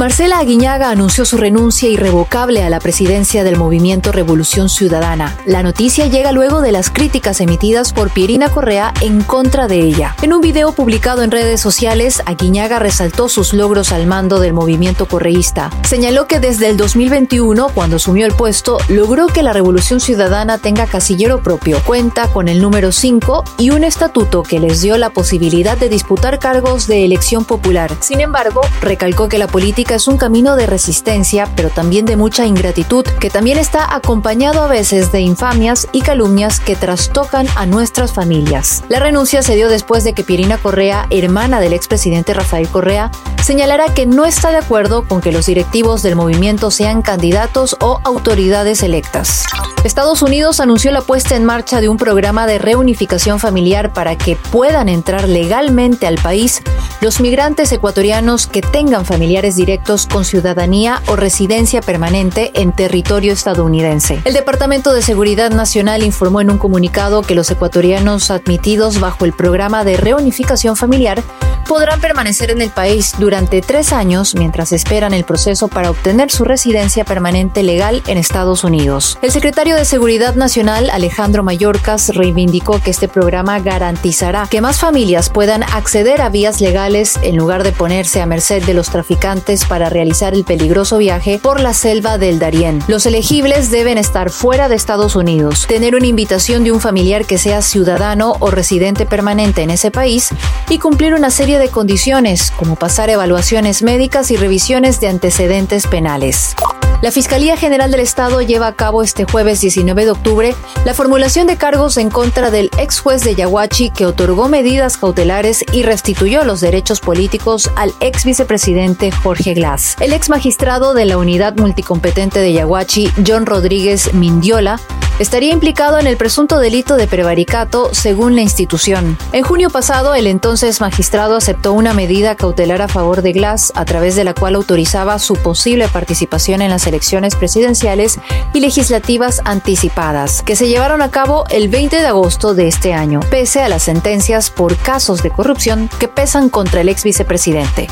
Marcela Aguiñaga anunció su renuncia irrevocable a la presidencia del movimiento Revolución Ciudadana. La noticia llega luego de las críticas emitidas por Pierina Correa en contra de ella. En un video publicado en redes sociales, Aguiñaga resaltó sus logros al mando del movimiento correísta. Señaló que desde el 2021, cuando asumió el puesto, logró que la Revolución Ciudadana tenga casillero propio, cuenta con el número 5 y un estatuto que les dio la posibilidad de disputar cargos de elección popular. Sin embargo, recalcó que la política es un camino de resistencia, pero también de mucha ingratitud, que también está acompañado a veces de infamias y calumnias que trastocan a nuestras familias. La renuncia se dio después de que Pirina Correa, hermana del expresidente Rafael Correa, señalara que no está de acuerdo con que los directivos del movimiento sean candidatos o autoridades electas. Estados Unidos anunció la puesta en marcha de un programa de reunificación familiar para que puedan entrar legalmente al país los migrantes ecuatorianos que tengan familiares directos con ciudadanía o residencia permanente en territorio estadounidense. El Departamento de Seguridad Nacional informó en un comunicado que los ecuatorianos admitidos bajo el programa de reunificación familiar podrán permanecer en el país durante tres años mientras esperan el proceso para obtener su residencia permanente legal en Estados Unidos. El secretario de Seguridad Nacional, Alejandro Mayorkas, reivindicó que este programa garantizará que más familias puedan acceder a vías legales en lugar de ponerse a merced de los traficantes para realizar el peligroso viaje por la selva del Darién. Los elegibles deben estar fuera de Estados Unidos, tener una invitación de un familiar que sea ciudadano o residente permanente en ese país y cumplir una serie de condiciones, como pasar evaluaciones médicas y revisiones de antecedentes penales. La Fiscalía General del Estado lleva a cabo este jueves 19 de octubre la formulación de cargos en contra del ex juez de Yaguachi que otorgó medidas cautelares y restituyó los derechos políticos al ex vicepresidente Jorge Glass. El ex magistrado de la Unidad Multicompetente de Yaguachi, John Rodríguez Mindiola, estaría implicado en el presunto delito de prevaricato según la institución. En junio pasado, el entonces magistrado aceptó una medida cautelar a favor de Glass, a través de la cual autorizaba su posible participación en las elecciones presidenciales y legislativas anticipadas, que se llevaron a cabo el 20 de agosto de este año, pese a las sentencias por casos de corrupción que pesan contra el ex vicepresidente.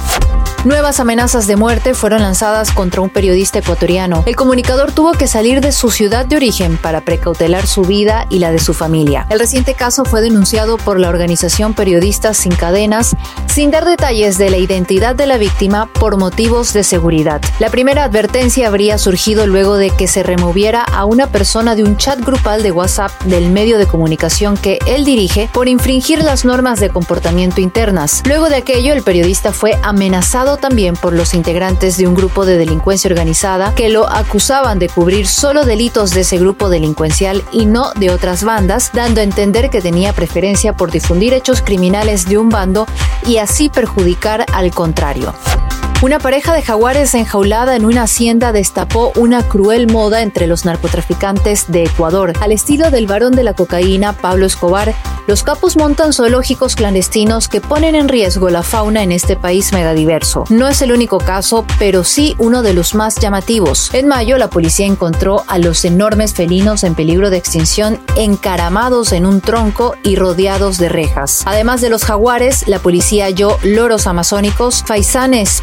Nuevas amenazas de muerte fueron lanzadas contra un periodista ecuatoriano. El comunicador tuvo que salir de su ciudad de origen para precautelar su vida y la de su familia. El reciente caso fue denunciado por la organización Periodistas Sin Cadenas, sin dar detalles de la identidad de la víctima por motivos de seguridad. La primera advertencia habría surgido luego de que se removiera a una persona de un chat grupal de WhatsApp del medio de comunicación que él dirige por infringir las normas de comportamiento internas. Luego de aquello, el periodista fue amenazado también por los integrantes de un grupo de delincuencia organizada que lo acusaban de cubrir solo delitos de ese grupo y no de otras bandas, dando a entender que tenía preferencia por difundir hechos criminales de un bando y así perjudicar al contrario. Una pareja de jaguares enjaulada en una hacienda destapó una cruel moda entre los narcotraficantes de Ecuador. Al estilo del varón de la cocaína, Pablo Escobar, los capos montan zoológicos clandestinos que ponen en riesgo la fauna en este país megadiverso. No es el único caso, pero sí uno de los más llamativos. En mayo, la policía encontró a los enormes felinos en peligro de extinción encaramados en un tronco y rodeados de rejas. Además de los jaguares, la policía halló loros amazónicos, faisanes,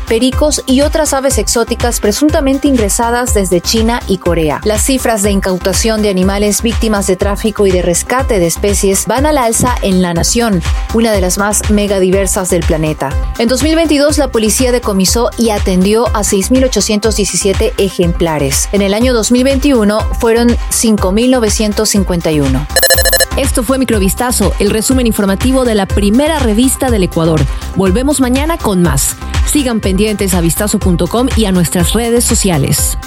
y otras aves exóticas presuntamente ingresadas desde China y Corea. Las cifras de incautación de animales víctimas de tráfico y de rescate de especies van al en la nación, una de las más megadiversas del planeta. En 2022 la policía decomisó y atendió a 6.817 ejemplares. En el año 2021 fueron 5.951. Esto fue Microvistazo, el resumen informativo de la primera revista del Ecuador. Volvemos mañana con más. Sigan pendientes a vistazo.com y a nuestras redes sociales.